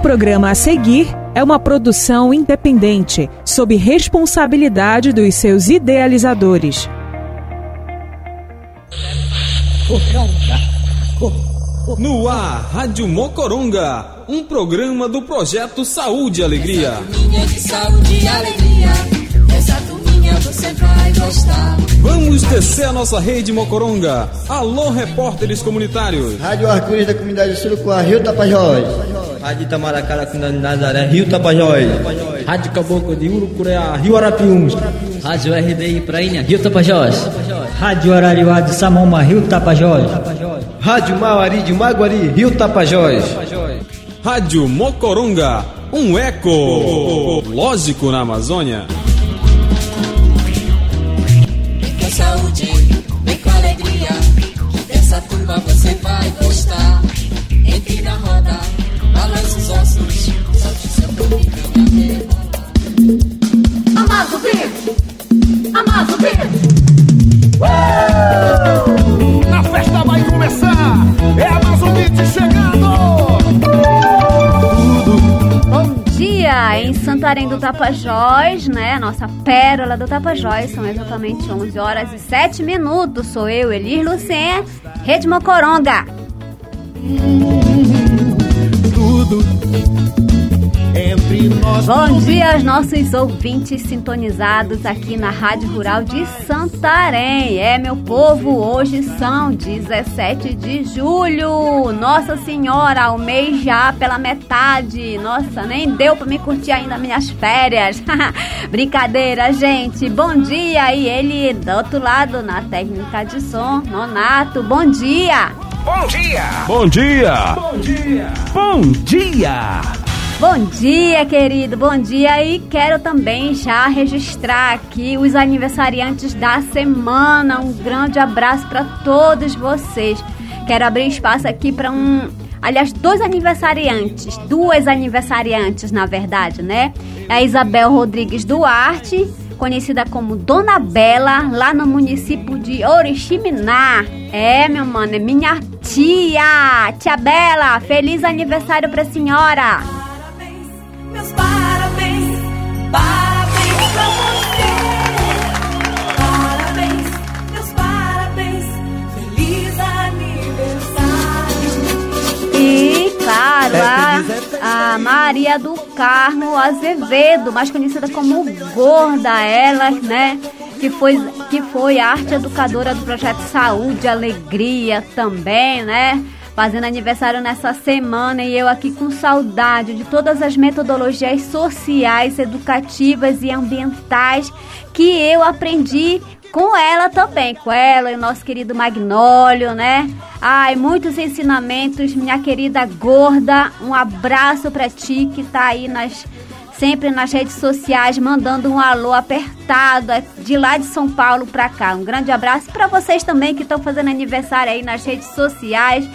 programa a seguir é uma produção independente, sob responsabilidade dos seus idealizadores. No ar, Rádio Mocoronga, um programa do projeto Saúde e Alegria. Turminha de saúde e alegria, você vai gostar. Vamos descer a nossa rede Mocoronga. Alô, repórteres comunitários. Rádio Arco-Íris da comunidade Surucuá, Rio Tapajós. Rádio Itamaracá da comunidade Nazaré, Rio Tapajós. Rádio Caboclo de Urucureá, Rio Arapiuns. Rádio RDI Prainha, Rio Tapajós. Rádio Arariuá de Samoma, Rio Tapajós. Rádio Mauari de Maguari, Rio Tapajós. Rádio Mocoronga, um eco lógico na Amazônia. Saúde, vem com alegria, dessa turma você vai gostar. Entre na roda, balance os ossos, solte seu corpo e venha ver. Amado vivo! Amado vivo! A festa vai começar! É a dia em Santarém do Tapajós, né? Nossa pérola do Tapajós. São exatamente 11 horas e 7 minutos. Sou eu, Elir Lucien, Rede Mocoronga. Tudo. Bom dia aos nossos ouvintes sintonizados aqui na Rádio Rural de Santarém. É, meu povo, hoje são 17 de julho. Nossa Senhora, o mês já pela metade. Nossa, nem deu pra me curtir ainda minhas férias. Brincadeira, gente. Bom dia. E ele do outro lado na técnica de som, Nonato. Bom dia. Bom dia! Bom dia! Bom dia! Bom dia! Bom dia, querido, bom dia. E quero também já registrar aqui os aniversariantes da semana. Um grande abraço para todos vocês. Quero abrir espaço aqui para um. Aliás, dois aniversariantes, duas aniversariantes, na verdade, né? É a Isabel Rodrigues Duarte, conhecida como Dona Bela, lá no município de Oriximiná. É, meu mano, é minha tia. Tia Bela, feliz aniversário pra senhora. Parabéns, parabéns, você. Parabéns, meus parabéns, feliz aniversário. E, claro, a, a Maria do Carmo Azevedo, mais conhecida como Gorda, ela, né? Que foi, que foi arte educadora do projeto Saúde Alegria também, né? Fazendo aniversário nessa semana e eu aqui com saudade de todas as metodologias sociais, educativas e ambientais que eu aprendi com ela também, com ela e o nosso querido Magnólio, né? Ai, muitos ensinamentos, minha querida gorda. Um abraço pra ti que tá aí nas sempre nas redes sociais mandando um alô apertado é de lá de São Paulo pra cá. Um grande abraço para vocês também que estão fazendo aniversário aí nas redes sociais.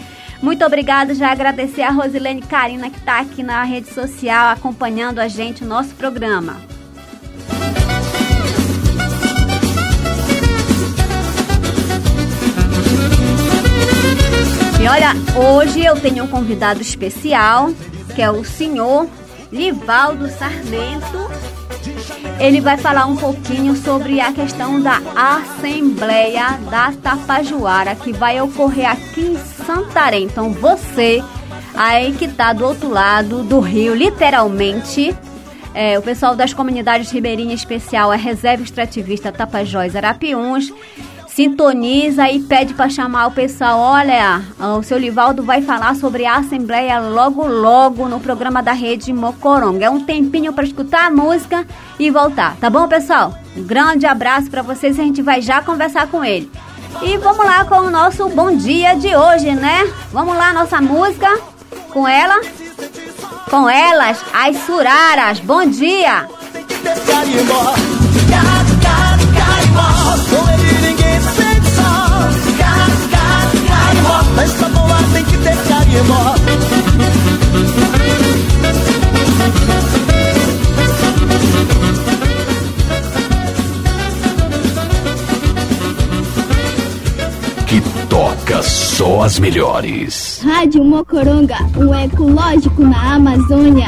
Muito obrigada, já agradecer a Rosilene Carina que tá aqui na rede social acompanhando a gente o nosso programa. E olha, hoje eu tenho um convidado especial, que é o senhor Livaldo Sarmento. Ele vai falar um pouquinho sobre a questão da Assembleia da Tapajuara, que vai ocorrer aqui em Santarém. Então você, aí que tá do outro lado do rio, literalmente, é, o pessoal das comunidades ribeirinha especial, a Reserva Extrativista Tapajós Arapiuns, sintoniza e pede para chamar o pessoal. Olha, o seu Livaldo vai falar sobre a Assembleia logo, logo no programa da Rede Mocoronga. É um tempinho para escutar a música e voltar, tá bom, pessoal? Um grande abraço para vocês e a gente vai já conversar com ele. E vamos lá com o nosso bom dia de hoje, né? Vamos lá, nossa música com ela. Com elas, as Suraras. Bom dia! Que toca só as melhores. Rádio Mocoronga, o ecológico na Amazônia.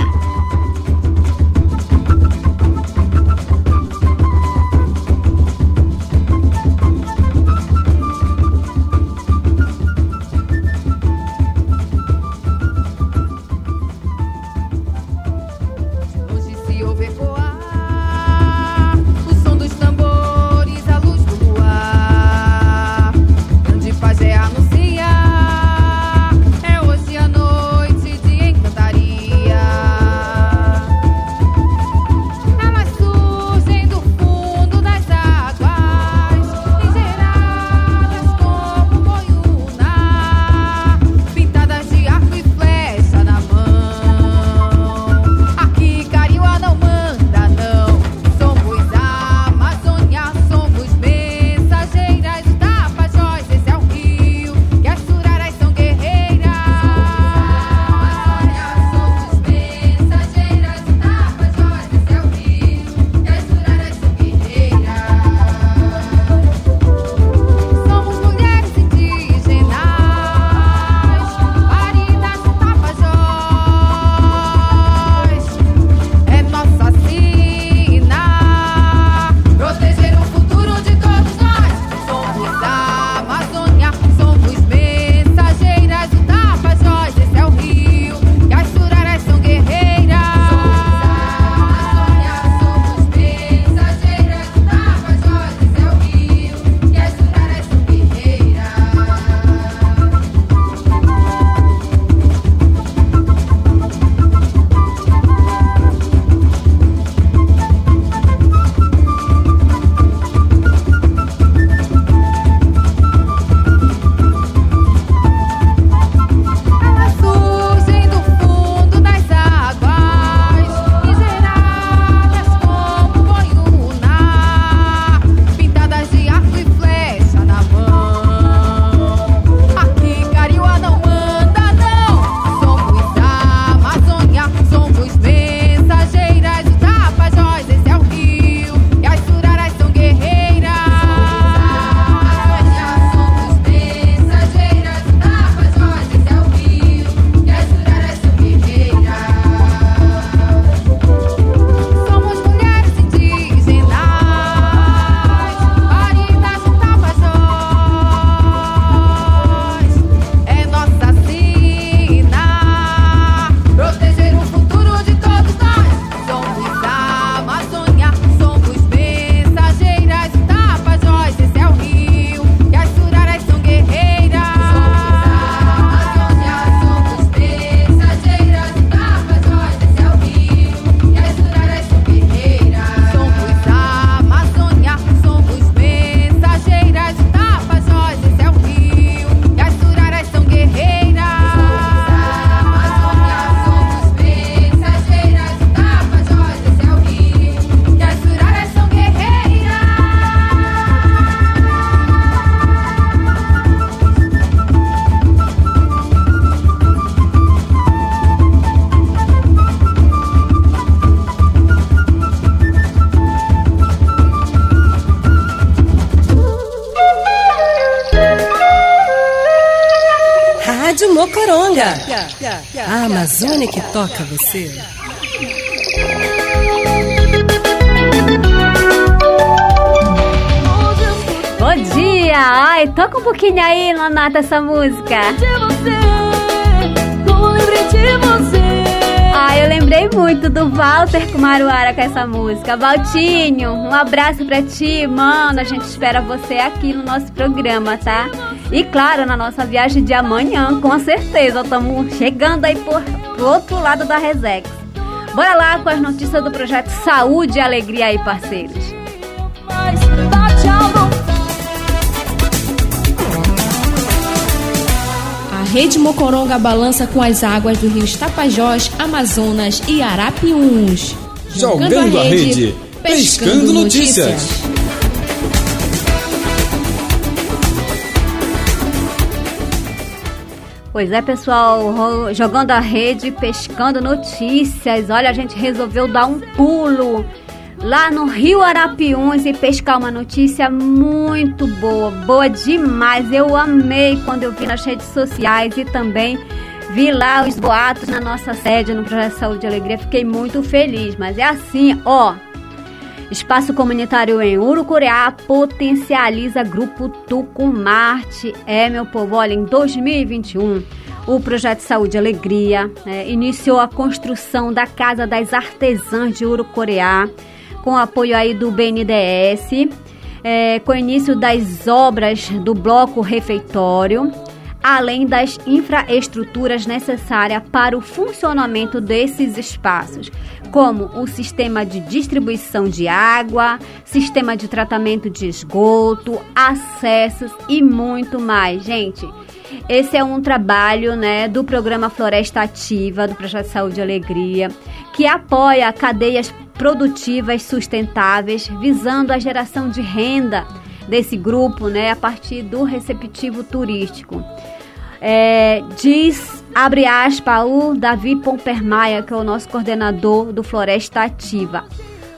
Amazônia que toca você. Bom dia! Ai, toca um pouquinho aí, Lonata, essa música. De você, lembrei de você. Ah, eu lembrei muito do Walter Kumaruara com essa música. Valtinho, um abraço pra ti, mano. A gente espera você aqui no nosso programa, tá? E claro, na nossa viagem de amanhã, com certeza, estamos chegando aí por, pro outro lado da Resex. Bora lá com as notícias do projeto Saúde e Alegria aí, parceiros. A Rede Mocoronga balança com as águas do rio Tapajós, Amazonas e Arapiuns. Jogando, Jogando a rede, a rede pescando, pescando notícias. notícias. Pois é, pessoal, jogando a rede, pescando notícias. Olha, a gente resolveu dar um pulo lá no Rio Arapiuns e pescar uma notícia muito boa, boa demais. Eu amei quando eu vi nas redes sociais e também vi lá os boatos na nossa sede no Projeto Saúde e Alegria. Fiquei muito feliz, mas é assim, ó, Espaço comunitário em Urucuriá potencializa Grupo Tucumarte. É, meu povo, olha, em 2021, o Projeto Saúde Alegria né, iniciou a construção da Casa das Artesãs de Urucuriá, com apoio aí do BNDES, é, com o início das obras do Bloco Refeitório, além das infraestruturas necessárias para o funcionamento desses espaços, como o sistema de distribuição de água, sistema de tratamento de esgoto, acessos e muito mais. Gente, esse é um trabalho né, do programa Floresta Ativa, do Projeto Saúde e Alegria, que apoia cadeias produtivas sustentáveis, visando a geração de renda desse grupo né, a partir do receptivo turístico. É, diz, abre aspas, o Davi Pompermaia, que é o nosso coordenador do Floresta Ativa.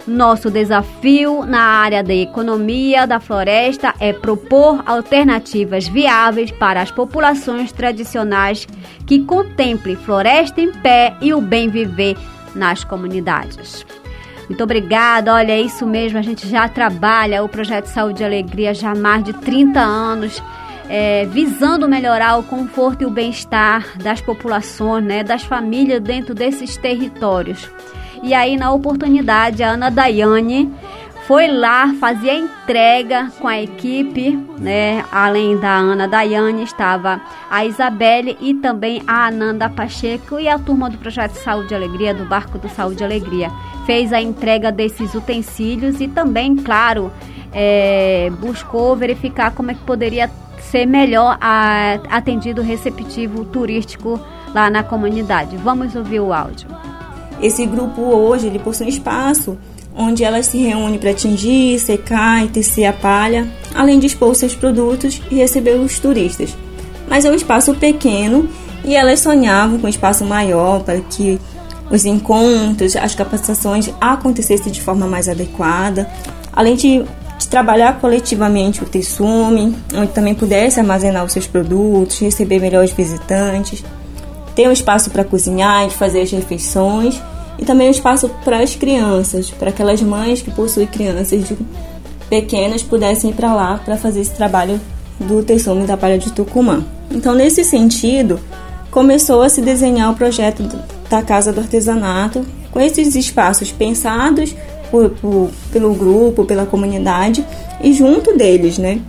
Nosso desafio na área da economia da floresta é propor alternativas viáveis para as populações tradicionais que contemplem floresta em pé e o bem viver nas comunidades. Muito obrigada. Olha, é isso mesmo. A gente já trabalha o projeto Saúde e Alegria já há mais de 30 anos, é, visando melhorar o conforto e o bem-estar das populações, né, das famílias dentro desses territórios. E aí, na oportunidade, a Ana Daiane foi lá fazer a entrega com a equipe, né? Além da Ana Daiane, estava a Isabelle e também a Ananda Pacheco e a turma do Projeto Saúde e Alegria, do Barco do Saúde e Alegria. Fez a entrega desses utensílios e também, claro, é, buscou verificar como é que poderia ser melhor atendido o receptivo turístico lá na comunidade. Vamos ouvir o áudio. Esse grupo hoje ele possui um espaço onde elas se reúnem para tingir, secar e tecer a palha, além de expor seus produtos e receber os turistas. Mas é um espaço pequeno e elas sonhavam com um espaço maior para que os encontros, as capacitações acontecessem de forma mais adequada, além de, de trabalhar coletivamente o Tessume, onde também pudesse armazenar os seus produtos, receber melhores visitantes ter um espaço para cozinhar e fazer as refeições e também um espaço para as crianças, para aquelas mães que possuem crianças pequenas pudessem ir para lá para fazer esse trabalho do Terçume da Palha de Tucumã. Então, nesse sentido, começou a se desenhar o projeto da Casa do Artesanato com esses espaços pensados por, por, pelo grupo, pela comunidade e junto deles, né?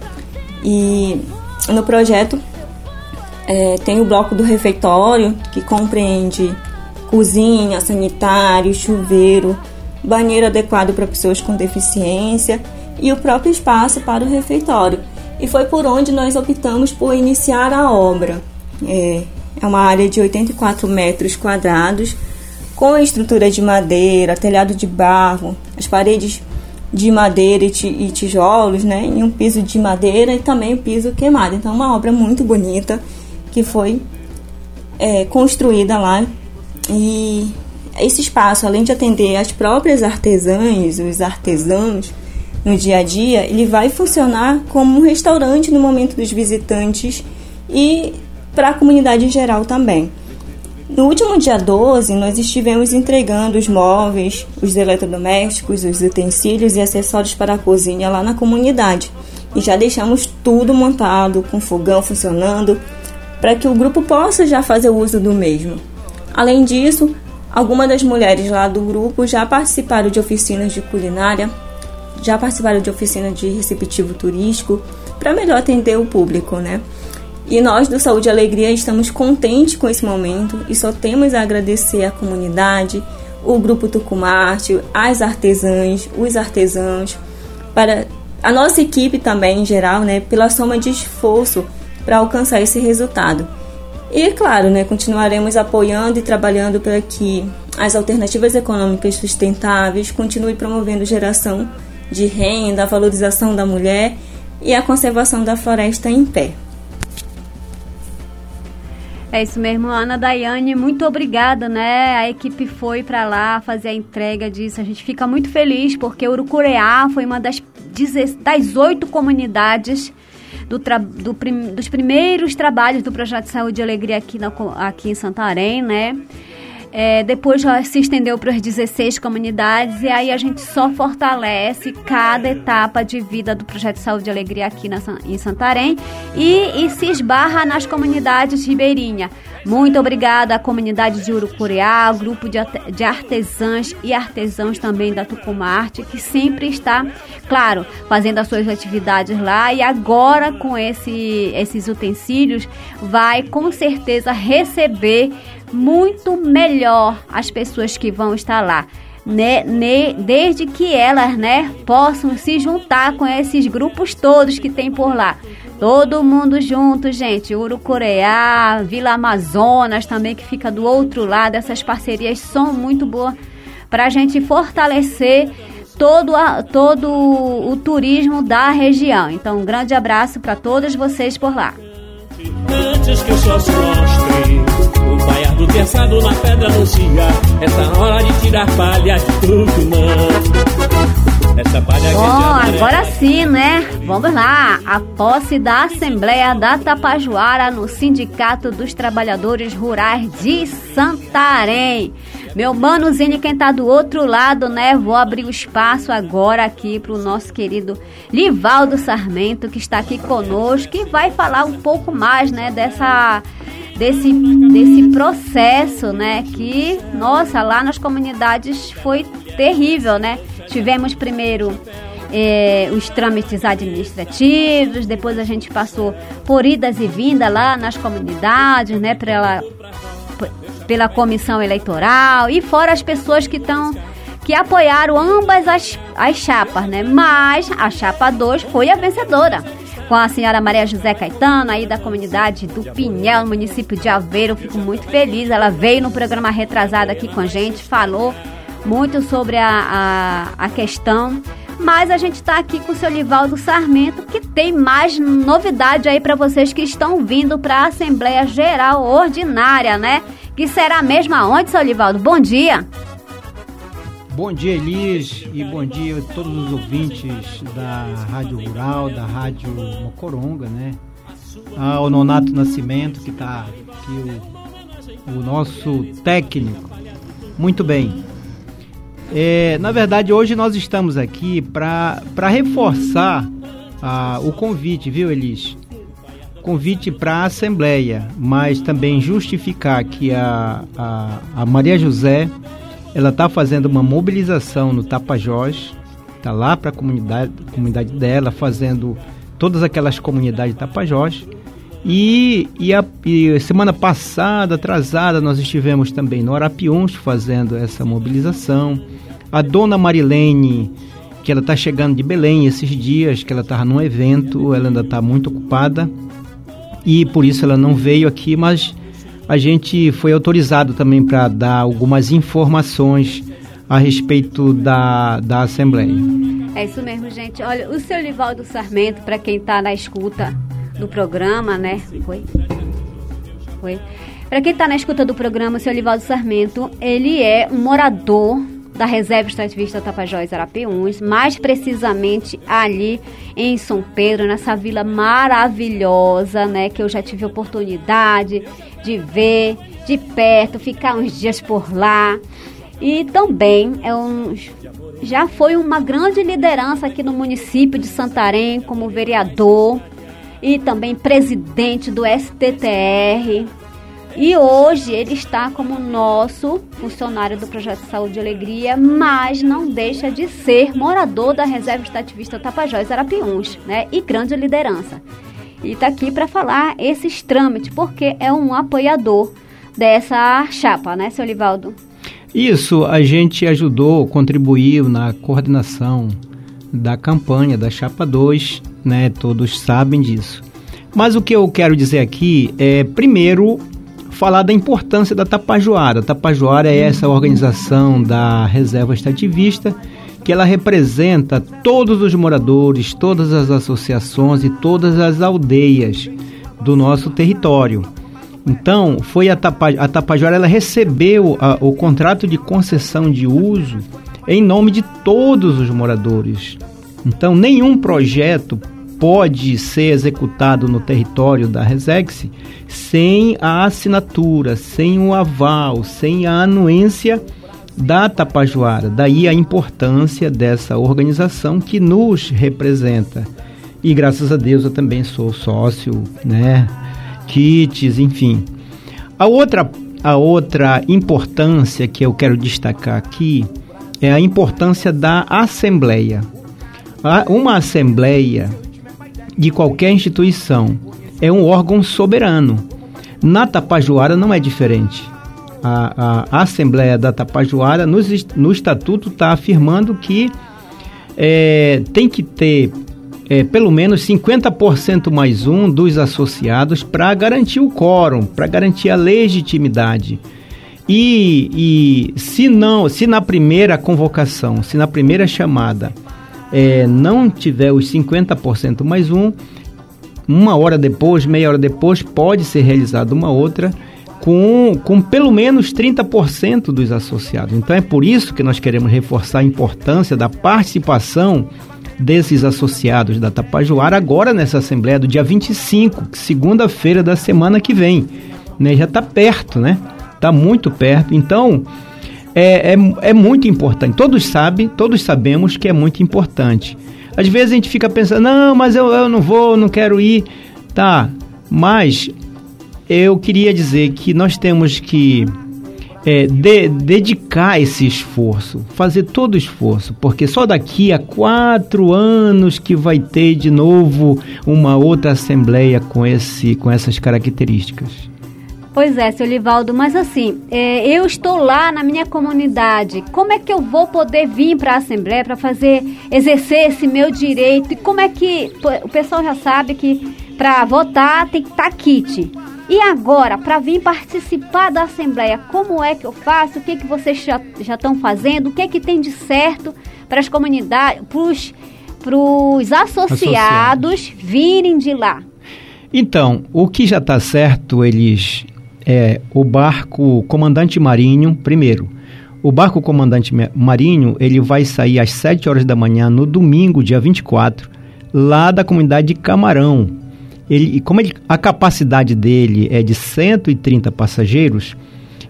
E no projeto é, tem o bloco do refeitório, que compreende cozinha, sanitário, chuveiro, banheiro adequado para pessoas com deficiência e o próprio espaço para o refeitório. E foi por onde nós optamos por iniciar a obra. É, é uma área de 84 metros quadrados, com estrutura de madeira, telhado de barro, as paredes de madeira e tijolos, né, e um piso de madeira e também o piso queimado. Então, uma obra muito bonita que foi é, construída lá. E esse espaço, além de atender as próprias artesãs, os artesãos no dia a dia, ele vai funcionar como um restaurante no momento dos visitantes e para a comunidade em geral também. No último dia 12, nós estivemos entregando os móveis, os eletrodomésticos, os utensílios e acessórios para a cozinha lá na comunidade. E já deixamos tudo montado, com fogão funcionando, para que o grupo possa já fazer uso do mesmo. Além disso, algumas das mulheres lá do grupo já participaram de oficinas de culinária, já participaram de oficinas de receptivo turístico, para melhor atender o público, né? E nós do Saúde e Alegria estamos contentes com esse momento e só temos a agradecer à comunidade, o grupo Tucumarte, as artesãs, os artesãos, para a nossa equipe também em geral, né, pela soma de esforço para alcançar esse resultado. E, claro, né, continuaremos apoiando e trabalhando para que as alternativas econômicas sustentáveis continuem promovendo geração de renda, a valorização da mulher e a conservação da floresta em pé. É isso mesmo, Ana Daiane, muito obrigada, né? A equipe foi para lá fazer a entrega disso. A gente fica muito feliz porque Urucureá foi uma das, das oito comunidades do, do prim, dos primeiros trabalhos do Projeto Saúde e Alegria aqui, na, aqui em Santarém, né? É, depois já se estendeu para as 16 comunidades e aí a gente só fortalece cada etapa de vida do Projeto Saúde e Alegria aqui na, em Santarém e, e se esbarra nas comunidades ribeirinha. Muito obrigada à comunidade de Urucuriá, grupo de, de artesãs e artesãos também da Tucumarte, que sempre está, claro, fazendo as suas atividades lá e agora com esse, esses utensílios vai com certeza receber muito melhor as pessoas que vão estar lá. Né, né, desde que elas né, possam se juntar com esses grupos todos que tem por lá. Todo mundo junto, gente. Urucureá, Vila Amazonas também, que fica do outro lado. Essas parcerias são muito boas para a gente fortalecer todo, a, todo o turismo da região. Então, um grande abraço para todos vocês por lá. Antes que o vaiar do terçado na pedra anuncia essa hora de tirar palha de Tucumã. Essa palha Bom, agora sim, né? Vamos lá. A posse da Assembleia da Tapajoara no Sindicato dos Trabalhadores Rurais de Santarém. Meu mano Zine, quem tá do outro lado, né? Vou abrir o espaço agora aqui pro nosso querido Livaldo Sarmento, que está aqui conosco, e vai falar um pouco mais, né, dessa desse, desse processo, né? Que, nossa, lá nas comunidades foi terrível, né? Tivemos primeiro é, os trâmites administrativos, depois a gente passou por idas e vindas lá nas comunidades, né? Pela, pela comissão eleitoral e fora as pessoas que estão que apoiaram ambas as, as chapas, né? Mas a chapa 2 foi a vencedora com a senhora Maria José Caetano, aí da comunidade do Pinhel, no município de Aveiro. Fico muito feliz. Ela veio no programa retrasado aqui com a gente, falou muito sobre a, a, a questão. Mas a gente está aqui com o seu Livaldo Sarmento, que tem mais novidade aí para vocês que estão vindo para a Assembleia Geral Ordinária, né? Que será mesmo aonde, seu Livaldo? Bom dia! Bom dia, Elis, e bom dia a todos os ouvintes da Rádio Rural, da Rádio Mocoronga, né? Ao Nonato Nascimento, que está aqui, o, o, nosso técnico. Muito bem. É, na verdade, hoje nós estamos aqui para reforçar ah, o convite, viu, Elis? Convite para a Assembleia, mas também justificar que a, a, a Maria José ela está fazendo uma mobilização no Tapajós, está lá para a comunidade, comunidade dela, fazendo todas aquelas comunidades de Tapajós. E, e, a, e semana passada, atrasada, nós estivemos também no Arapiuns fazendo essa mobilização. A dona Marilene, que ela está chegando de Belém esses dias, que ela estava num evento, ela ainda está muito ocupada e por isso ela não veio aqui, mas a gente foi autorizado também para dar algumas informações a respeito da, da Assembleia. É isso mesmo, gente. Olha, o seu Livaldo Sarmento, para quem está na escuta do programa, né? Foi? Foi. Para quem está na escuta do programa, o seu Livaldo Sarmento, ele é um morador da Reserva Extrativista Tapajós Arapiuns, mais precisamente ali em São Pedro, nessa vila maravilhosa, né, que eu já tive oportunidade de ver de perto, ficar uns dias por lá. E também é um, já foi uma grande liderança aqui no município de Santarém como vereador e também presidente do STTR, e hoje ele está como nosso funcionário do Projeto Saúde e Alegria, mas não deixa de ser morador da Reserva Estativista Tapajós Arapiuns, né? E grande liderança. E está aqui para falar esses trâmites, porque é um apoiador dessa chapa, né, seu Livaldo? Isso, a gente ajudou, contribuiu na coordenação da campanha da Chapa 2, né? Todos sabem disso. Mas o que eu quero dizer aqui é, primeiro, falar da importância da Tapajoara. A Tapajoara é essa organização da reserva extrativista que ela representa todos os moradores, todas as associações e todas as aldeias do nosso território. Então, foi a, Tapa, a ela recebeu a, o contrato de concessão de uso em nome de todos os moradores. Então, nenhum projeto pode ser executado no território da Resex sem a assinatura, sem o aval, sem a anuência da Tapajoara. Daí a importância dessa organização que nos representa. E graças a Deus eu também sou sócio, né? Kits, enfim. A outra, a outra importância que eu quero destacar aqui é a importância da assembleia. Uma assembleia de qualquer instituição é um órgão soberano. Na Tapajoara não é diferente. A, a, a Assembleia da Tapajoara, no, no estatuto, está afirmando que é, tem que ter é, pelo menos 50% mais um dos associados para garantir o quórum, para garantir a legitimidade. E, e, se não, se na primeira convocação, se na primeira chamada é, não tiver os 50% mais um, uma hora depois, meia hora depois, pode ser realizada uma outra com, com pelo menos 30% dos associados. Então é por isso que nós queremos reforçar a importância da participação desses associados da Tapajoara agora nessa Assembleia do dia 25, segunda-feira da semana que vem. Né? Já está perto, né? Está muito perto. Então, é, é, é muito importante. Todos sabem, todos sabemos que é muito importante. Às vezes a gente fica pensando, não, mas eu, eu não vou, não quero ir. Tá, mas eu queria dizer que nós temos que é, de, dedicar esse esforço, fazer todo o esforço, porque só daqui a quatro anos que vai ter de novo uma outra assembleia com, esse, com essas características. Pois é, seu Livaldo, mas assim, é, eu estou lá na minha comunidade. Como é que eu vou poder vir para a Assembleia para fazer, exercer esse meu direito? E como é que. O pessoal já sabe que para votar tem que estar tá kit. E agora, para vir participar da Assembleia, como é que eu faço? O que, que vocês já estão fazendo? O que, que tem de certo para as comunidades, para os associados, associados virem de lá? Então, o que já está certo, eles é o barco Comandante Marinho, primeiro. O barco Comandante Marinho, ele vai sair às 7 horas da manhã no domingo, dia 24, lá da comunidade de Camarão. Ele, como ele, a capacidade dele é de 130 passageiros,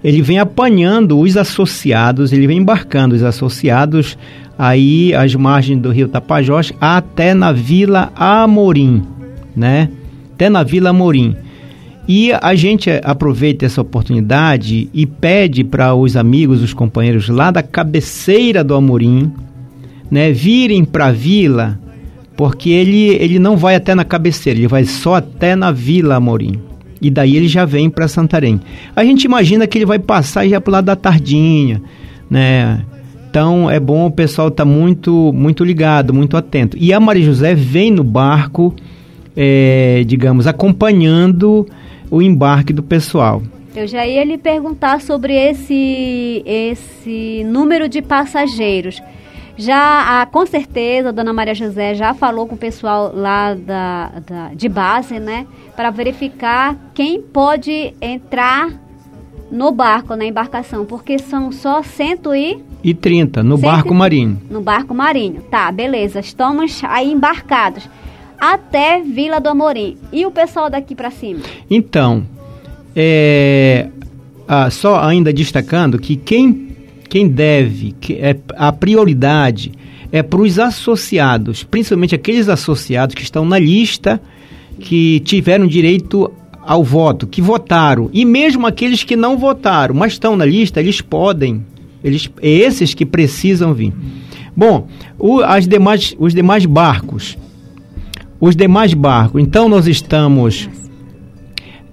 ele vem apanhando os associados, ele vem embarcando os associados aí às margens do rio Tapajós até na Vila Amorim, né? Até na Vila Amorim. E a gente aproveita essa oportunidade e pede para os amigos, os companheiros lá da cabeceira do Amorim, né, virem para a vila, porque ele, ele não vai até na cabeceira, ele vai só até na Vila Amorim. E daí ele já vem para Santarém. A gente imagina que ele vai passar já para lado da Tardinha, né? Então é bom o pessoal estar tá muito, muito ligado, muito atento. E a Maria José vem no barco, é, digamos, acompanhando o embarque do pessoal. Eu já ia lhe perguntar sobre esse, esse número de passageiros. Já, ah, com certeza, a dona Maria José já falou com o pessoal lá da, da de base, né? Para verificar quem pode entrar no barco, na embarcação, porque são só cento e... E 30, no barco marinho. No barco marinho, tá, beleza. Estamos aí embarcados até Vila do Amorim. E o pessoal daqui para cima? Então, é, ah, só ainda destacando que quem, quem deve, que é, a prioridade é para os associados, principalmente aqueles associados que estão na lista, que tiveram direito ao voto, que votaram, e mesmo aqueles que não votaram, mas estão na lista, eles podem, eles, esses que precisam vir. Bom, o, as demais, os demais barcos, os demais barcos. Então nós estamos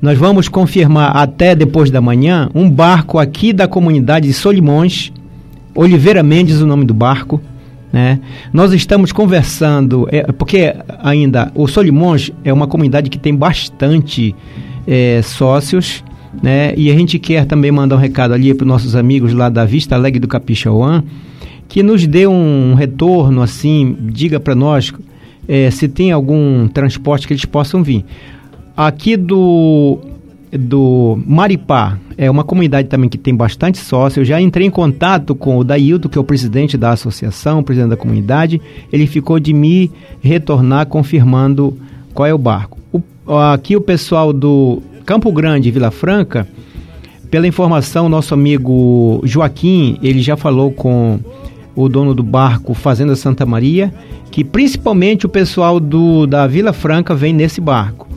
nós vamos confirmar até depois da manhã um barco aqui da comunidade de Solimões, Oliveira Mendes, o nome do barco, né? Nós estamos conversando, é, porque ainda o Solimões é uma comunidade que tem bastante é, sócios, né? E a gente quer também mandar um recado ali para os nossos amigos lá da Vista Alegre do Capixauã, que nos dê um retorno assim, diga para nós é, se tem algum transporte que eles possam vir. Aqui do do Maripá. É uma comunidade também que tem bastante sócio. Eu já entrei em contato com o Dailton, que é o presidente da associação, presidente da comunidade. Ele ficou de me retornar confirmando qual é o barco. O, aqui o pessoal do Campo Grande, Vila Franca, pela informação, nosso amigo Joaquim, ele já falou com o dono do barco Fazenda Santa Maria, que principalmente o pessoal do, da Vila Franca vem nesse barco.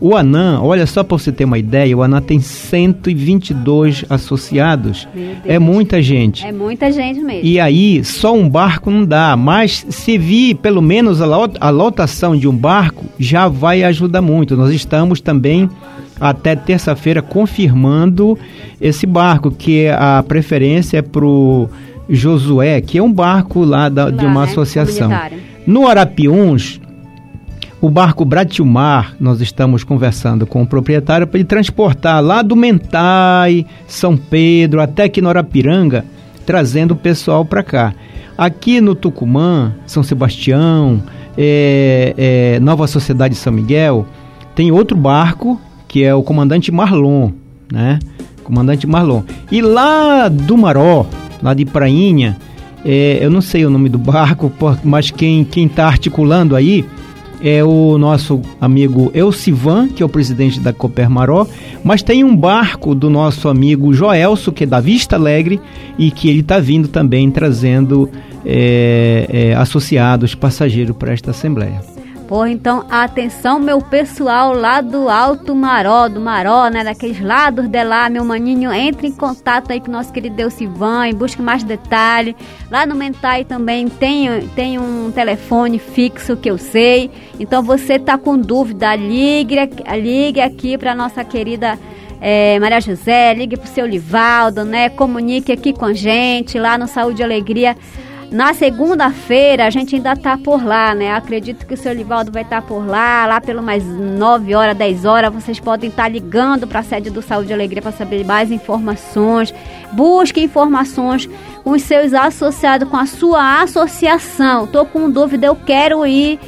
O ANAM, olha só para você ter uma ideia, o ANAM tem 122 associados. É muita gente. É muita gente mesmo. E aí, só um barco não dá, mas se vir pelo menos a lotação de um barco, já vai ajudar muito. Nós estamos também até terça-feira confirmando esse barco, que a preferência é para o Josué, que é um barco lá, da, de uma né? associação. No Arapiuns, o barco Bratilmar, nós estamos conversando com o proprietário para ele transportar lá do Mentai, São Pedro, até aqui no Arapiranga, trazendo o pessoal para cá. Aqui no Tucumã, São Sebastião, é, é, Nova Sociedade São Miguel, tem outro barco que é o comandante Marlon, né? Comandante Marlon. E lá do Maró, lá de Prainha, é, eu não sei o nome do barco, mas quem está articulando aí é o nosso amigo Elcivan, que é o presidente da Cooper Maró, mas tem um barco do nosso amigo Joelso, que é da Vista Alegre, e que ele está vindo também trazendo é, é, associados, passageiros para esta Assembleia. Porra, então, atenção, meu pessoal lá do Alto Maró, do Maró, né? Daqueles lados de lá, meu maninho, entre em contato aí com nosso querido Elcivan e busque mais detalhe. Lá no Mentai também tem, tem um telefone fixo que eu sei. Então, você tá com dúvida, ligue, ligue aqui para nossa querida é, Maria José, ligue pro seu Livaldo, né? Comunique aqui com a gente lá no Saúde e Alegria na segunda-feira a gente ainda tá por lá, né? Acredito que o seu Livaldo vai estar tá por lá, lá pelo mais 9 horas, 10 horas. Vocês podem estar tá ligando para a sede do Saúde e Alegria para saber mais informações. Busque informações com os seus associados, com a sua associação. Tô com dúvida, eu quero ir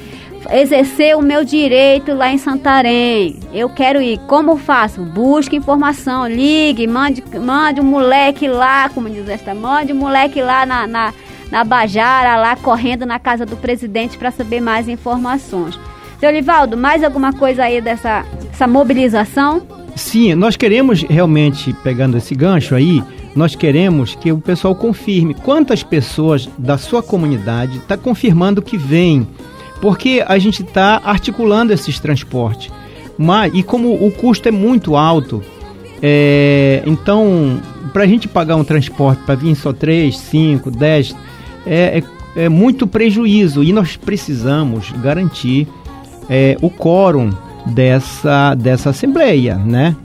exercer o meu direito lá em Santarém. Eu quero ir. Como faço? Busque informação, ligue, mande, mande um moleque lá, como diz esta, mande um moleque lá na, na na Bajara, lá correndo na casa do presidente para saber mais informações. Seu Livaldo, mais alguma coisa aí dessa essa mobilização? Sim, nós queremos realmente, pegando esse gancho aí, nós queremos que o pessoal confirme quantas pessoas da sua comunidade está confirmando que vem, porque a gente está articulando esses transportes. Mas, e como o custo é muito alto, é, então, para a gente pagar um transporte para vir só 3, 5, 10, é, é, é muito prejuízo e nós precisamos garantir é, o quórum dessa, dessa assembleia, né?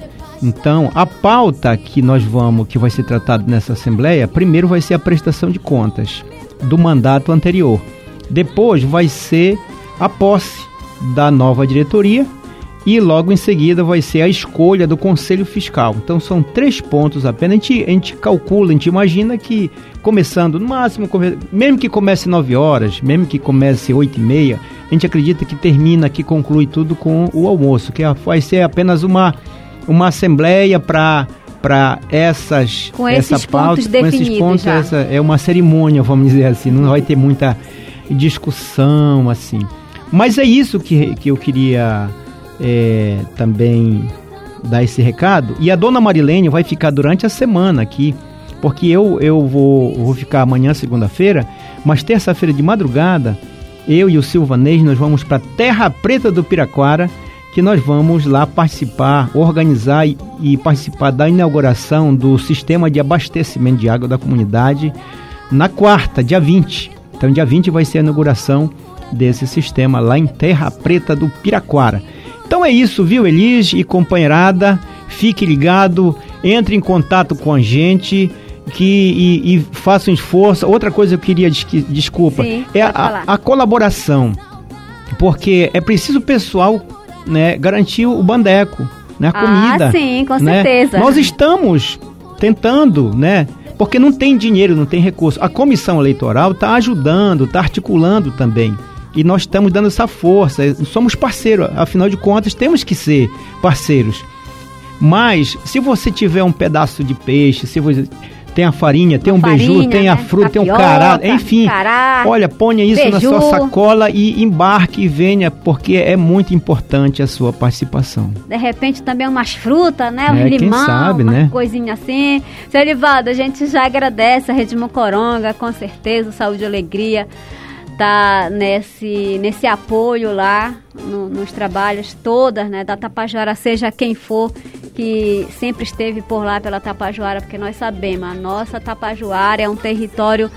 Então, a pauta que nós vamos, que vai ser tratado nessa assembleia, primeiro vai ser a prestação de contas do mandato anterior. Depois vai ser a posse da nova diretoria e logo em seguida vai ser a escolha do Conselho Fiscal. Então são três pontos apenas. A gente, a gente calcula, a gente imagina que começando no máximo, mesmo que comece 9 horas, mesmo que comece 8 e meia, a gente acredita que termina, que conclui tudo com o almoço, que vai ser apenas uma, uma assembleia para para essas com essa pauta, com esses pontos já. essa é uma cerimônia vamos dizer assim não vai ter muita discussão assim mas é isso que, que eu queria é, também dar esse recado. E a dona Marilene vai ficar durante a semana aqui, porque eu, eu vou, vou ficar amanhã, segunda-feira, mas terça-feira de madrugada, eu e o Silvanês, nós vamos para Terra Preta do Piraquara, que nós vamos lá participar, organizar e, e participar da inauguração do sistema de abastecimento de água da comunidade na quarta, dia 20. Então, dia 20 vai ser a inauguração desse sistema lá em Terra Preta do Piraquara. Então é isso, viu, Elis e companheirada? Fique ligado, entre em contato com a gente que e, e faça um esforço. Outra coisa que eu queria desculpa Sim, é a, a, colaboração, porque é preciso o pessoal, né, garantir o bandeco, né, a ah, comida. Sim, com né? certeza. Nós estamos tentando, né? Porque não tem dinheiro, não tem recurso. A comissão eleitoral está ajudando, está articulando também. E nós estamos dando essa força, somos parceiros, afinal de contas, temos que ser parceiros. Mas se você tiver um pedaço de peixe, se você tem a farinha, tem Uma um beiju, tem a né? fruta, tem um Tapioca, cará, enfim. cará, olha, ponha isso na beiju. sua sacola e embarque e venha, porque é muito importante a sua participação. De repente também umas frutas, né? É, Um quem limão, sabe, uma né? coisinha assim. Seu Elivaldo, a gente já agradece a Rede Mocoronga, com certeza, Saúde e Alegria tá nesse, nesse apoio lá no- nos trabalhos todas, né, da Tapajara, seja quem for que sempre esteve por lá pela Tapajara, porque nós sabemos, a nossa Tapajoara é um território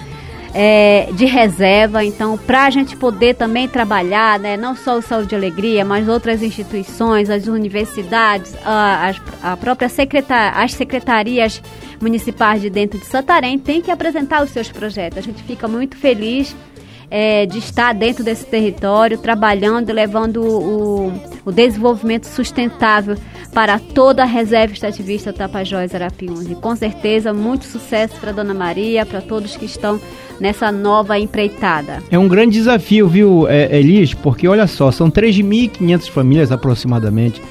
é, de reserva, então para a gente poder também trabalhar, né, não só o Saúde e Alegria, mas outras instituições, as universidades, a, a própria secretar, as secretarias municipais de dentro de Santarém têm que apresentar os seus projetos. A gente fica muito feliz é, de estar dentro desse território, trabalhando, levando o, o desenvolvimento sustentável para toda a reserva extrativista Tapajós Arapiuns. E com certeza, muito sucesso para Dona Maria, para todos que estão nessa nova empreitada. É um grande desafio, viu, é, Elis? Porque olha só, são 3.500 famílias aproximadamente.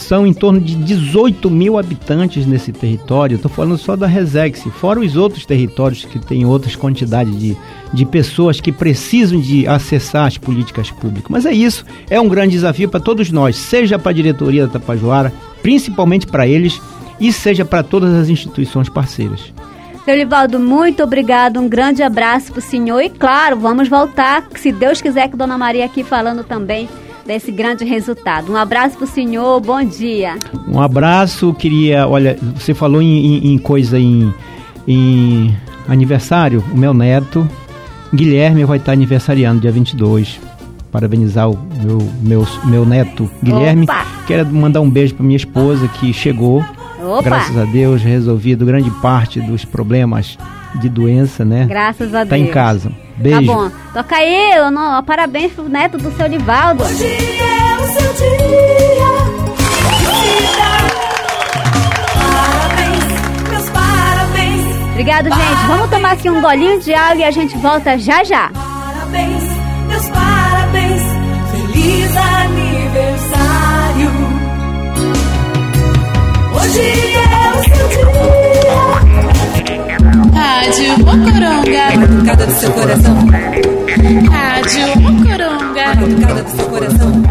São em torno de 18 mil habitantes nesse território. Estou falando só da Resex, fora os outros territórios que têm outras quantidades de, de pessoas que precisam de acessar as políticas públicas. Mas é isso, é um grande desafio para todos nós, seja para a diretoria da Tapajoara, principalmente para eles, e seja para todas as instituições parceiras. Seu Livaldo, muito obrigado, um grande abraço para o senhor e claro, vamos voltar, se Deus quiser, com Dona Maria aqui falando também desse grande resultado. Um abraço para o senhor, bom dia. Um abraço, queria. Olha, você falou em, em- em coisa em, em aniversário. O meu neto, Guilherme, vai estar aniversariando dia 22. Parabenizar o meu, meu, meu neto, Guilherme. Opa! Quero mandar um beijo para minha esposa que chegou. Opa! Graças a Deus, resolvido grande parte dos problemas de doença, né? Graças a Tá Deus. em casa. Beijo. Tá bom. Toca aí, eu não- parabéns pro neto do seu Livaldo. Hoje é o seu dia. Parabéns, meus parabéns. Obrigado, gente. Vamos tomar aqui um golinho de água e a gente volta já já. Parabéns, meus parabéns. Feliz aniversário. Hoje é o seu dia. Rádio Mocoronga. Batucada do seu coração. Rádio Mocoronga. Batucada do seu coração.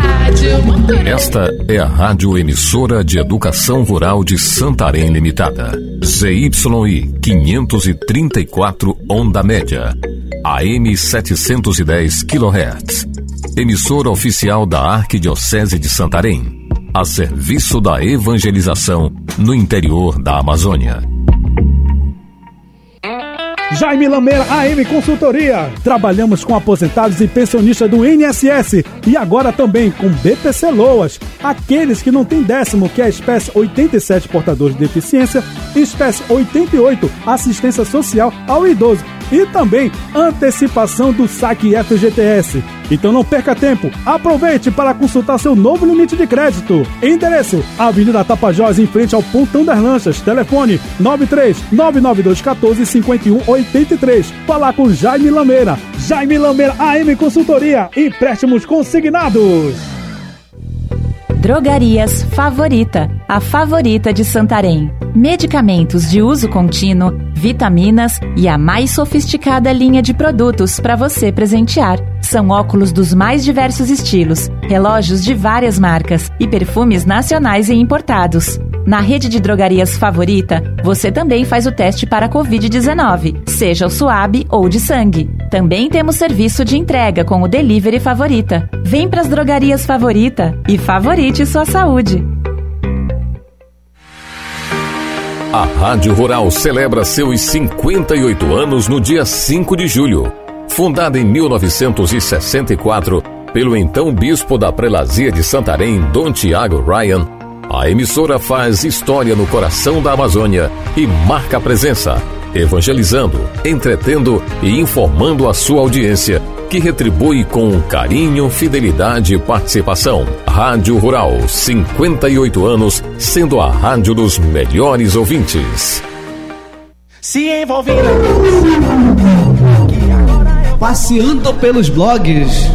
Rádio Mocoronga. Esta é a Rádio Emissora de Educação Rural de Santarém Limitada. ZYI 534 Onda Média. AM 710 kHz. Emissora oficial da Arquidiocese de Santarém. A serviço da evangelização no interior da Amazônia. Jaime Lameira AM Consultoria. Trabalhamos com aposentados e pensionistas do INSS e agora também com BPC Loas. Aqueles que não têm décimo, que é a espécie 87 portadores de deficiência, e espécie 88 assistência social ao idoso e também antecipação do saque FGTS. Então não perca tempo, aproveite para consultar seu novo limite de crédito. Endereço: Avenida Tapajós, em frente ao Pontão das Lanchas. Telefone 93 992 14 51 83. Falar com Jaime Lameira. Jaime Lameira AM Consultoria. Empréstimos consignados. Drogarias Favorita, a favorita de Santarém. Medicamentos de uso contínuo, vitaminas e a mais sofisticada linha de produtos para você presentear. São óculos dos mais diversos estilos, relógios de várias marcas e perfumes nacionais e importados. Na rede de drogarias favorita, você também faz o teste para a Covid-19, seja o suave ou de sangue. Também temos serviço de entrega com o Delivery Favorita. Vem pras drogarias favorita e favorite sua saúde. A Rádio Rural celebra seus 58 anos no dia 5 de julho. Fundada em 1964 pelo então bispo da prelazia de Santarém, Dom Tiago Ryan, a emissora faz história no coração da Amazônia e marca presença, evangelizando, entretendo e informando a sua audiência, que retribui com carinho, fidelidade e participação. Rádio Rural, 58 anos, sendo a rádio dos melhores ouvintes. Se envolver Passeando pelos blogs.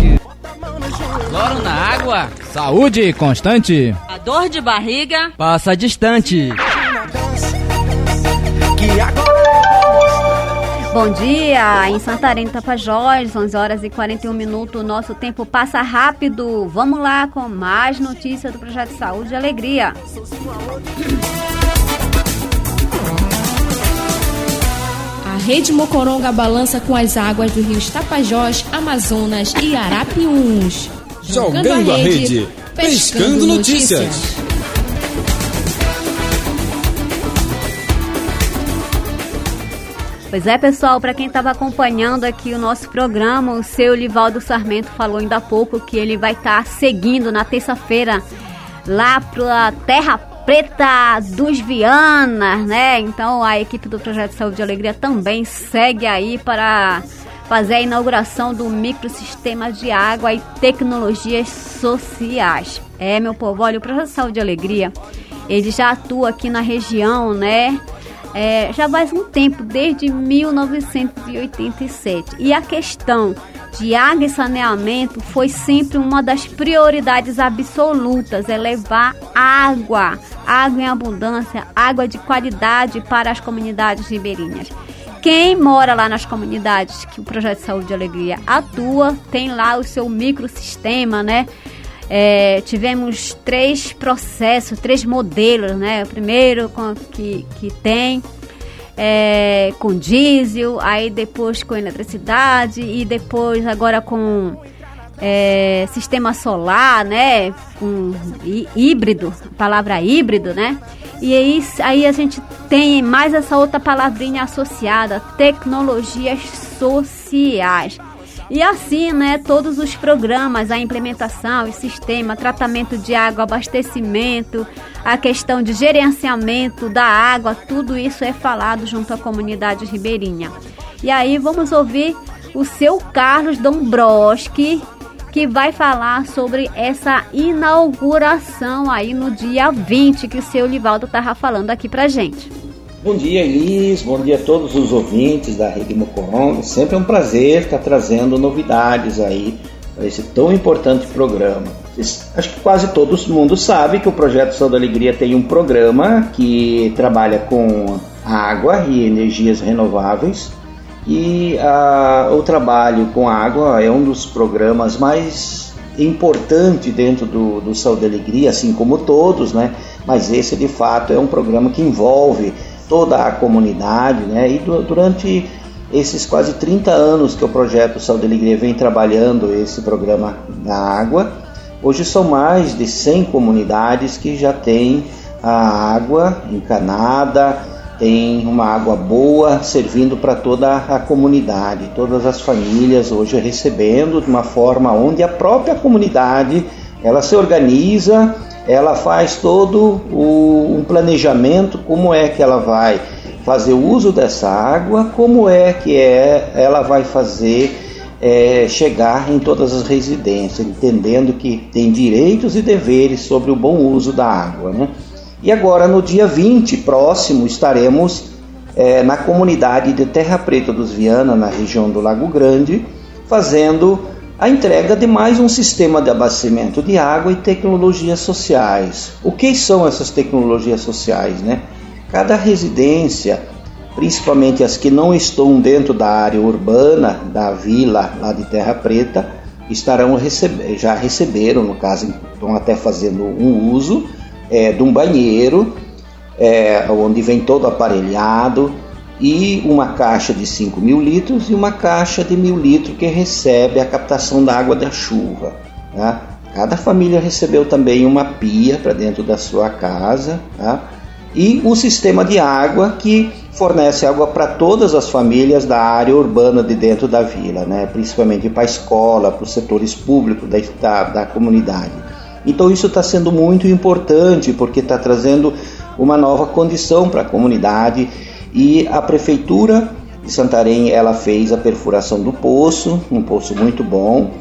Cloro na água, saúde constante. A Dor de barriga. Passa distante. Bom dia, em Santarém, Tapajós, 11 horas e 41 minutos. Nosso tempo passa rápido. Vamos lá com mais notícias do Projeto Saúde e Alegria. A Rede Mocoronga balança com as águas do rio Tapajós, Amazonas e Arapiuns. Jogando a rede, pescando notícias. Pois é, pessoal, para quem estava acompanhando aqui o nosso programa, o seu Livaldo Sarmento falou ainda há pouco que ele vai estar tá seguindo na terça-feira lá para Terra Preta dos Vianas, né? Então a equipe do Projeto Saúde e Alegria também segue aí para fazer a inauguração do microsistema de água e tecnologias sociais. É, meu povo, olha, o Projeto Saúde e Alegria, ele já atua aqui na região, né? É, já faz um tempo, desde 1987. E a questão de água e saneamento foi sempre uma das prioridades absolutas, é levar água, água em abundância, água de qualidade para as comunidades ribeirinhas. Quem mora lá nas comunidades que o Projeto Saúde e Alegria atua, tem lá o seu microsistema, né? É, tivemos três processos, três modelos, né? O primeiro com, que, que tem é, com diesel, aí depois com eletricidade e depois agora com é, sistema solar, né? Com híbrido, palavra híbrido, né? E aí, aí a gente tem mais essa outra palavrinha associada, tecnologias sociais. E assim, né, todos os programas, a implementação, o sistema, tratamento de água, abastecimento, a questão de gerenciamento da água, tudo isso é falado junto à comunidade ribeirinha. E aí vamos ouvir o seu Carlos Dombroski, que vai falar sobre essa inauguração aí no dia 20 que o seu Livaldo estava falando aqui pra gente. Bom dia, Elis. Bom dia a todos os ouvintes da Rede Mocoronga. Sempre é um prazer estar trazendo novidades aí para esse tão importante programa. Acho que quase todo mundo sabe que o Projeto Sol da Alegria tem um programa que trabalha com água e energias renováveis. E o trabalho com água é um dos programas mais importantes dentro do, do da Alegria, assim como todos, né? Mas esse de fato é um programa que envolve toda a comunidade, né? E durante esses quase 30 anos que o projeto Saúde e Alegria vem trabalhando esse programa da água, hoje são mais de 100 comunidades que já têm a água encanada, tem uma água boa servindo para toda a comunidade, todas as famílias hoje recebendo de uma forma onde a própria comunidade ela se organiza ela faz todo o, um planejamento, como é que ela vai fazer uso dessa água, como é que é, ela vai fazer é, chegar em todas as residências, entendendo que tem direitos e deveres sobre o bom uso da água. Né? E agora, no dia 20 próximo, estaremos é, na comunidade de Terra Preta dos Viana, na região do Lago Grande, fazendo a entrega de mais um sistema de abastecimento de água e tecnologias sociais. O que são essas tecnologias sociais? Né? Cada residência, principalmente as que não estão dentro da área urbana da vila lá de Terra Preta, estarão recebe já receberam, no caso, estão até fazendo um uso é, de um banheiro, é, onde vem todo aparelhado, e uma caixa de 5 mil litros e uma caixa de mil litros que recebe a captação da água da chuva. Tá? Cada família recebeu também uma pia para dentro da sua casa tá? e o sistema de água que fornece água para todas as famílias da área urbana de dentro da vila, né? principalmente para a escola, para os setores públicos da, da, da comunidade. Então isso está sendo muito importante porque está trazendo uma nova condição para a comunidade e a prefeitura de Santarém ela fez a perfuração do poço, um poço muito bom.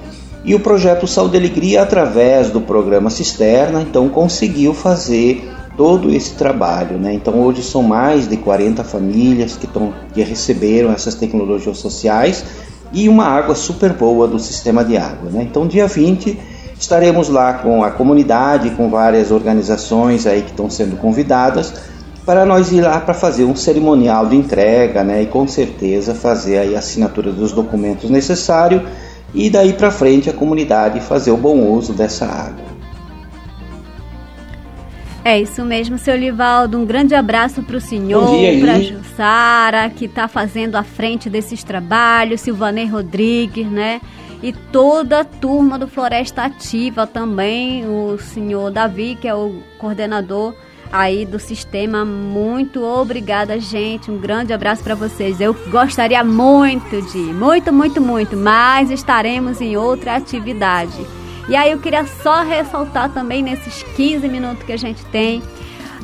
E o projeto Saúde e Alegria, através do programa Cisterna, então conseguiu fazer todo esse trabalho. Né? Então hoje são mais de 40 famílias que, tão, que receberam essas tecnologias sociais e uma água super boa do sistema de água. Né? Então dia 20 Estaremos lá com a comunidade, com várias organizações aí que estão sendo convidadas para nós ir lá para fazer um cerimonial de entrega, né? E com certeza fazer aí a assinatura dos documentos necessários e daí para frente a comunidade fazer o bom uso dessa água. É isso mesmo, seu Livaldo. Um grande abraço para o senhor, para a. Jussara, que está fazendo a frente desses trabalhos, Silvanei Rodrigues, né? E toda a turma do Floresta Ativa também, o senhor Davi, que é o coordenador aí do sistema. Muito obrigada, gente. Um grande abraço para vocês. Eu gostaria muito de, muito, muito, muito, mas estaremos em outra atividade. E aí eu queria só ressaltar também nesses 15 minutos que a gente tem.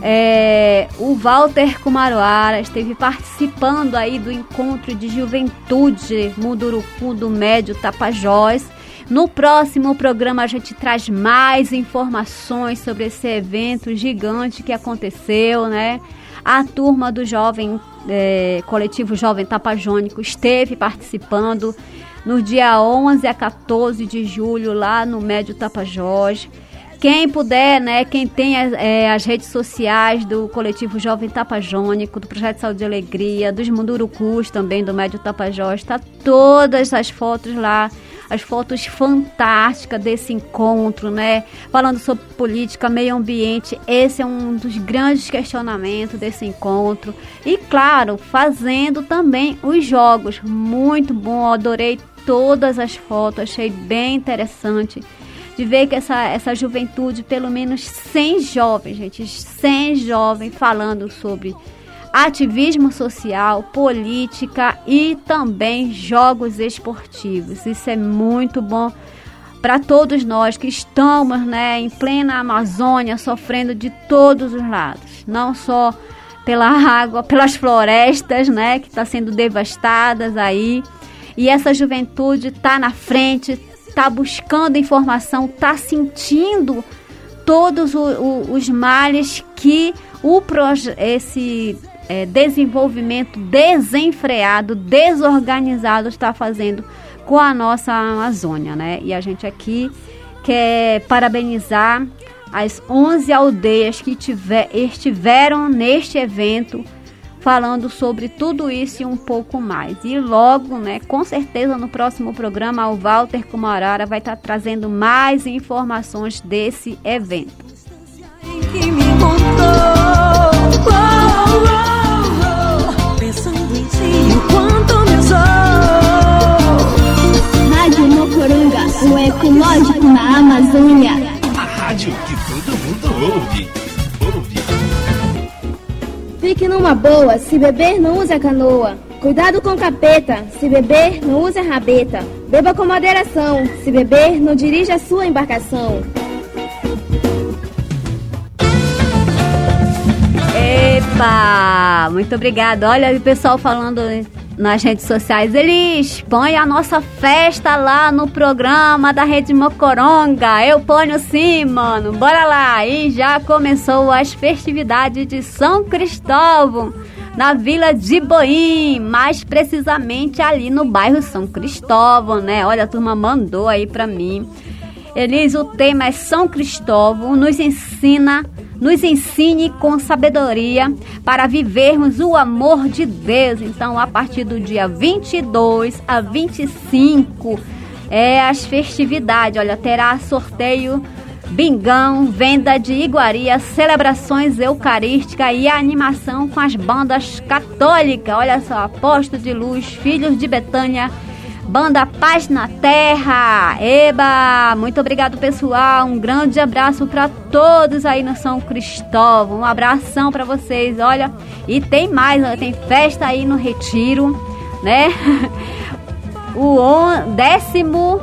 é, o Walter Kumaruara esteve participando aí do encontro de juventude Munduruku do Médio Tapajós. No próximo programa a gente traz mais informações sobre esse evento gigante que aconteceu, né? A turma do jovem é, coletivo Jovem Tapajônico esteve participando no dia 11 a 14 de julho lá no Médio Tapajós. Quem puder, né, quem tem as, é, as redes sociais do coletivo Jovem Tapajônico, do Projeto Saúde e Alegria, dos Mundurucus também, do Médio Tapajós, tá todas as fotos lá, as fotos fantásticas desse encontro, né, falando sobre política, meio ambiente, esse é um dos grandes questionamentos desse encontro. E claro, fazendo também os jogos, muito bom, adorei todas as fotos, achei bem interessante de ver que essa, essa juventude, pelo menos 100 jovens, gente, 100 jovens falando sobre ativismo social, política e também jogos esportivos. Isso é muito bom para todos nós que estamos né, em plena Amazônia sofrendo de todos os lados, não só pela água, pelas florestas, né, que está sendo devastadas aí. E essa juventude está na frente, está buscando informação, está sentindo todos o, o, os males que o esse é, desenvolvimento desenfreado, desorganizado está fazendo com a nossa Amazônia, né? E a gente aqui quer parabenizar as 11 aldeias que tiver, estiveram neste evento falando sobre tudo isso e um pouco mais. E logo, né, com certeza no próximo programa o Walter Kumarara vai estar trazendo mais informações desse evento. Ecológico na Amazônia. A rádio que todo mundo ouve. Ouve. Fique numa boa, se beber não use a canoa. Cuidado com capeta, se beber não use a rabeta. Beba com moderação, se beber não dirija a sua embarcação. Epa! Muito obrigada. Olha o pessoal falando nas redes sociais. Eles põem a nossa festa lá no programa da Rede Mocoronga. Eu ponho sim, mano. Bora lá. E já começou as festividades de São Cristóvão. Na vila de Boim, mais precisamente ali no bairro São Cristóvão, né? Olha, a turma mandou aí pra mim. Elis, o tema é São Cristóvão, nos ensina, nos ensine com sabedoria para vivermos o amor de Deus. Então, a partir do dia 22 a 25 é as festividades. Olha, terá sorteio, bingão, venda de iguaria, celebrações eucarísticas e animação com as bandas católicas. Olha só, Apóstolo de Luz, Filhos de Betânia, Banda Paz na Terra. Eba! Muito obrigado, pessoal. Um grande abraço para todos aí no São Cristóvão. Um abração para vocês. Olha, e tem mais, tem festa aí no Retiro, né? O on- décimo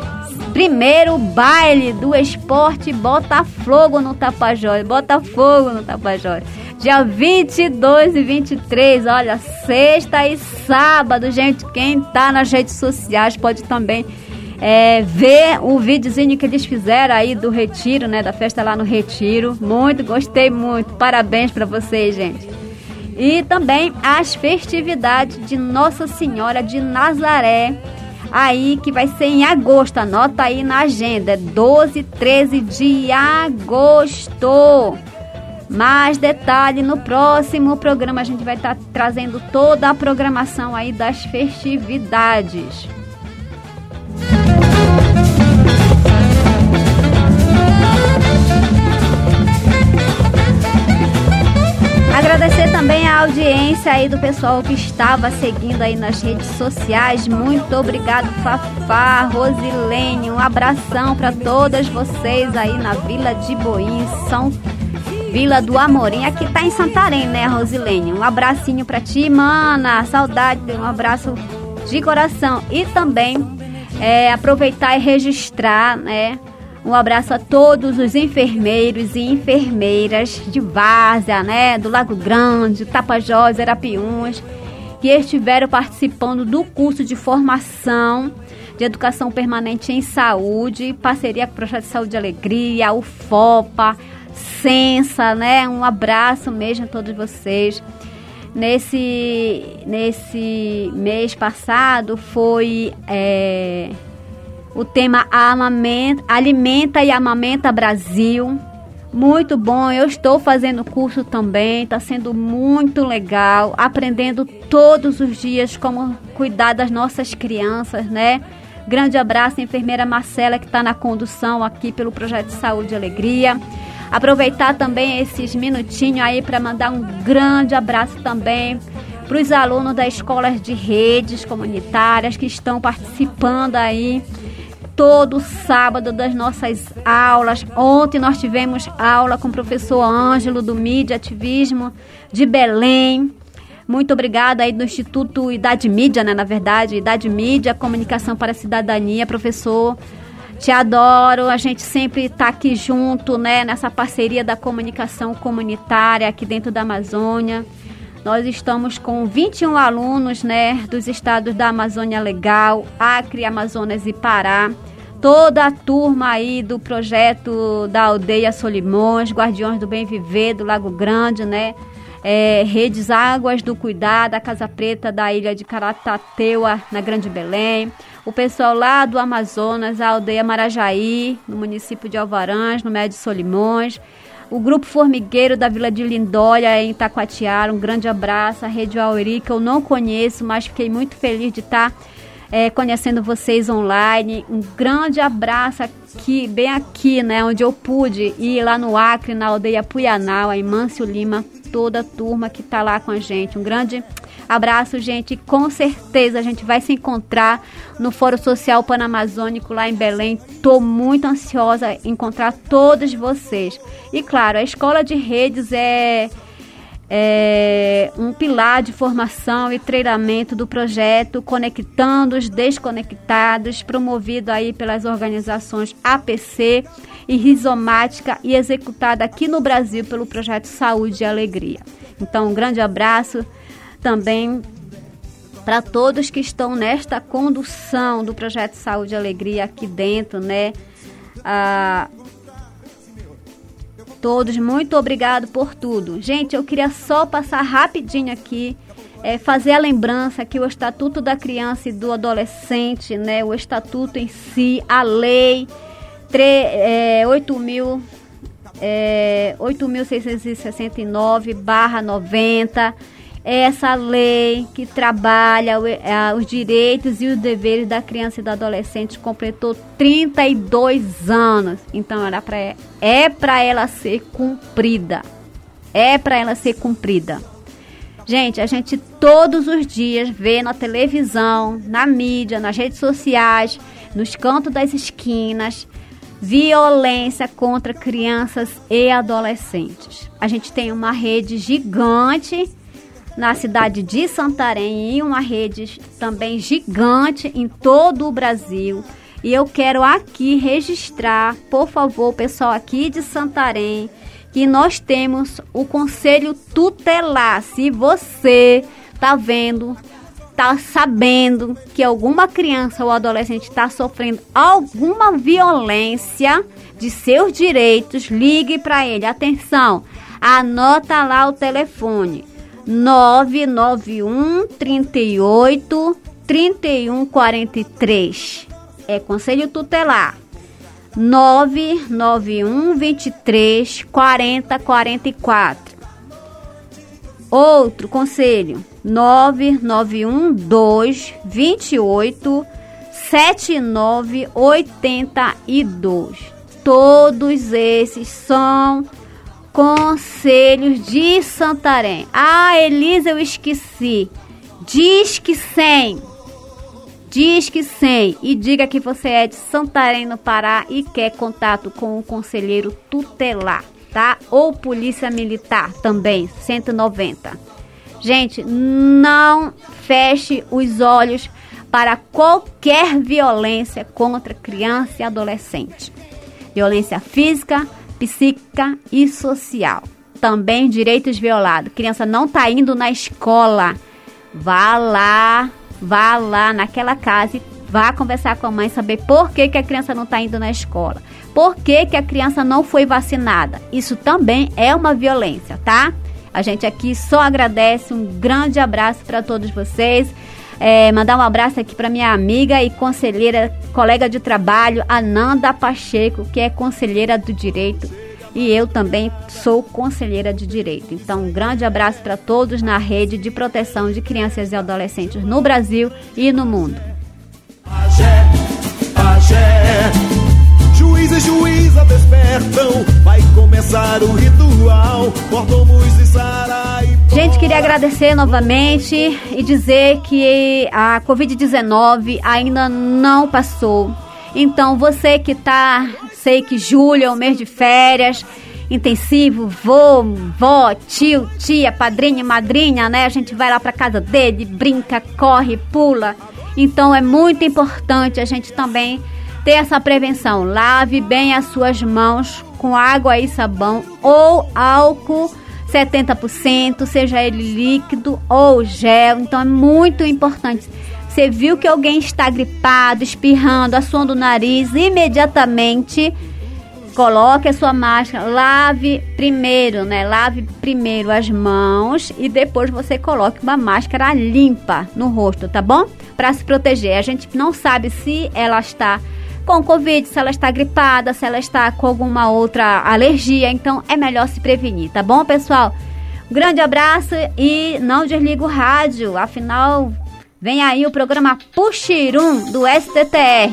primeiro baile do esporte Botafogo no Tapajós. Botafogo no Tapajós. Dia 22 e 23, olha, sexta e sábado, gente. Quem tá nas redes sociais pode também é, ver o videozinho que eles fizeram aí do Retiro, né? Da festa lá no Retiro. Muito, gostei muito. Parabéns para vocês, gente. E também as festividades de Nossa Senhora de Nazaré, aí que vai ser em agosto. Anota aí na agenda, é 12 e 13 de agosto. Mais detalhe no próximo programa a gente vai estar trazendo toda a programação aí das festividades. Agradecer também a audiência aí do pessoal que estava seguindo aí nas redes sociais. Muito obrigado, Fafá, Rosilene. Um abração para todas vocês aí na Vila de Boim, São Vila do Amorim. Aqui tá em Santarém, né, Rosilene? Um abracinho para ti, mana. Saudade, um abraço de coração. E também é, aproveitar e registrar, né? Um abraço a todos os enfermeiros e enfermeiras de Várzea, né, do Lago Grande, Tapajós, Arapiuns, que estiveram participando do curso de formação de educação permanente em saúde, parceria com o Projeto de Saúde e Alegria, o FOPA, Sensa, né? Um abraço mesmo a todos vocês. Nesse, nesse mês passado foi é, o tema Amamenta, Alimenta e Amamenta Brasil. Muito bom, eu estou fazendo curso também, está sendo muito legal, aprendendo todos os dias como cuidar das nossas crianças, né? Grande abraço, enfermeira Marcela, que está na condução aqui pelo Projeto de Saúde e Alegria. Aproveitar também esses minutinhos aí para mandar um grande abraço também para os alunos das escolas de redes comunitárias que estão participando aí todo sábado das nossas aulas. Ontem nós tivemos aula com o professor Ângelo do Mídia Ativismo de Belém. Muito obrigada aí do Instituto Idade Mídia, né, na verdade, Idade Mídia, Comunicação para a Cidadania, professor. Te adoro, a gente sempre está aqui junto, né, nessa parceria da comunicação comunitária aqui dentro da Amazônia. Nós estamos com 21 alunos, né, dos estados da Amazônia Legal, Acre, Amazonas e Pará. Toda a turma aí do projeto da Aldeia Solimões, Guardiões do Bem Viver, do Lago Grande, né? É, Redes Águas do Cuidado, a Casa Preta da Ilha de Caratateua, na Grande Belém. O pessoal lá do Amazonas, a Aldeia Marajaí, no município de Alvarães, no Médio Solimões o Grupo Formigueiro da Vila de Lindóia, em Itacoatiara. Um grande abraço. A Rede Auri, que eu não conheço, mas fiquei muito feliz de estar é, conhecendo vocês online. Um grande abraço aqui, bem aqui, né, onde eu pude ir lá no Acre, na aldeia Puianal, em Mâncio Lima, toda a turma que está lá com a gente. Um grande abraço, gente. Com certeza a gente vai se encontrar no Fórum Social Panamazônico lá em Belém. Estou muito ansiosa encontrar todos vocês. E claro, a Escola de Redes é é, um pilar de formação e treinamento do projeto Conectando os Desconectados, promovido aí pelas organizações APC e Rizomática e executado aqui no Brasil pelo projeto Saúde e Alegria. Então, um grande abraço também para todos que estão nesta condução do projeto Saúde e Alegria aqui dentro, né? Ah, todos, muito obrigado por tudo. Gente, eu queria só passar rapidinho aqui, é, fazer a lembrança que o Estatuto da Criança e do Adolescente, né, o Estatuto em si, a lei 3, é, 8 mil, é, 8.669 barra 90, essa lei que trabalha é, os direitos e os deveres da criança e do adolescente completou 32 anos. Então era pra, é para ela ser cumprida. É para ela ser cumprida. Gente, a gente todos os dias vê na televisão, na mídia, nas redes sociais, nos cantos das esquinas, violência contra crianças e adolescentes. A gente tem uma rede gigante na cidade de Santarém e uma rede também gigante em todo o Brasil. E eu quero aqui registrar, por favor, pessoal aqui de Santarém, que nós temos o conselho tutelar. Se você tá vendo, tá sabendo que alguma criança ou adolescente está sofrendo alguma violência de seus direitos, ligue para ele. Atenção, anota lá o telefone 991 38 3143 é Conselho Tutelar. 991 23 40 44. Outro conselho: 991 2 28 79 82. Todos esses são conselhos de Santarém. Ah, Elisa, eu esqueci. Diz que 100. Diz que 100 e diga que você é de Santarém, no Pará e quer contato com o conselheiro tutelar, tá? Ou polícia militar também, 190. Gente, não feche os olhos para qualquer violência contra criança e adolescente. Violência física, psíquica e social. Também direitos violados. Criança não está indo na escola. Vá lá, vá lá naquela casa e vá conversar com a mãe, saber por que, que a criança não está indo na escola. Por que, que a criança não foi vacinada. Isso também é uma violência, tá? A gente aqui só agradece. Um grande abraço para todos vocês. É, mandar um abraço aqui para minha amiga e conselheira, colega de trabalho, Ananda Pacheco, que é conselheira do direito. E eu também sou conselheira de direito. Então, um grande abraço para todos na rede de proteção de crianças e adolescentes no Brasil e no mundo. Pajé, pajé, juiz e juíza despertam, vai começar o ritual, mordomos e sarai. Gente, queria agradecer novamente e dizer que a Covid-19 ainda não passou. Então, você que tá, sei que julho é o mês de férias, intensivo, vô, vó, tio, tia, padrinho, madrinha, né? A gente vai lá pra casa dele, brinca, corre, pula. Então, é muito importante a gente também ter essa prevenção. Lave bem as suas mãos com água e sabão ou álcool 70%, seja ele líquido ou gel. Então é muito importante. Você viu que alguém está gripado, espirrando, assoando o nariz, imediatamente coloque a sua máscara, lave primeiro, né? Lave primeiro as mãos e depois você coloque uma máscara limpa no rosto, tá bom? Para se proteger. A gente não sabe se ela está com Covid, se ela está gripada, se ela está com alguma outra alergia. Então é melhor se prevenir, tá bom, pessoal? Um grande abraço e não desliga o rádio, afinal, vem aí o programa Puxirum do STTR.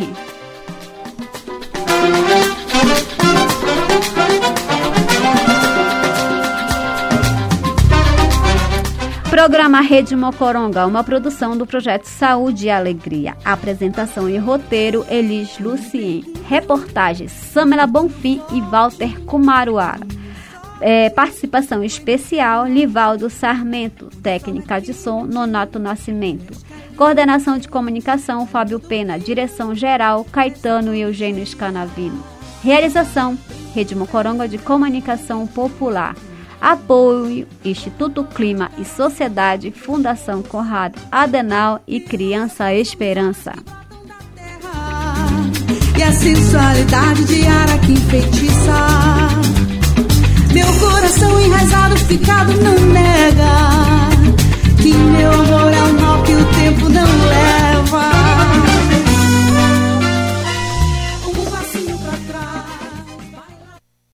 Programa Rede Mocoronga, uma produção do projeto Saúde e Alegria. Apresentação e roteiro Elis Lucien. Reportagens Samela Bonfim e Walter Kumaruara. É, participação especial Livaldo Sarmento. Técnica de som Nonato Nascimento. Coordenação de comunicação Fábio Pena. Direção geral Caetano e Eugênio Scanavino. Realização Rede Mocoronga de Comunicação Popular. Apoio Instituto Clima e Sociedade, Fundação Conrado Adenal e Criança Esperança. E a sensualidade de Meu coração enraizado, ficado, não nega Que meu amor é um que o tempo não leva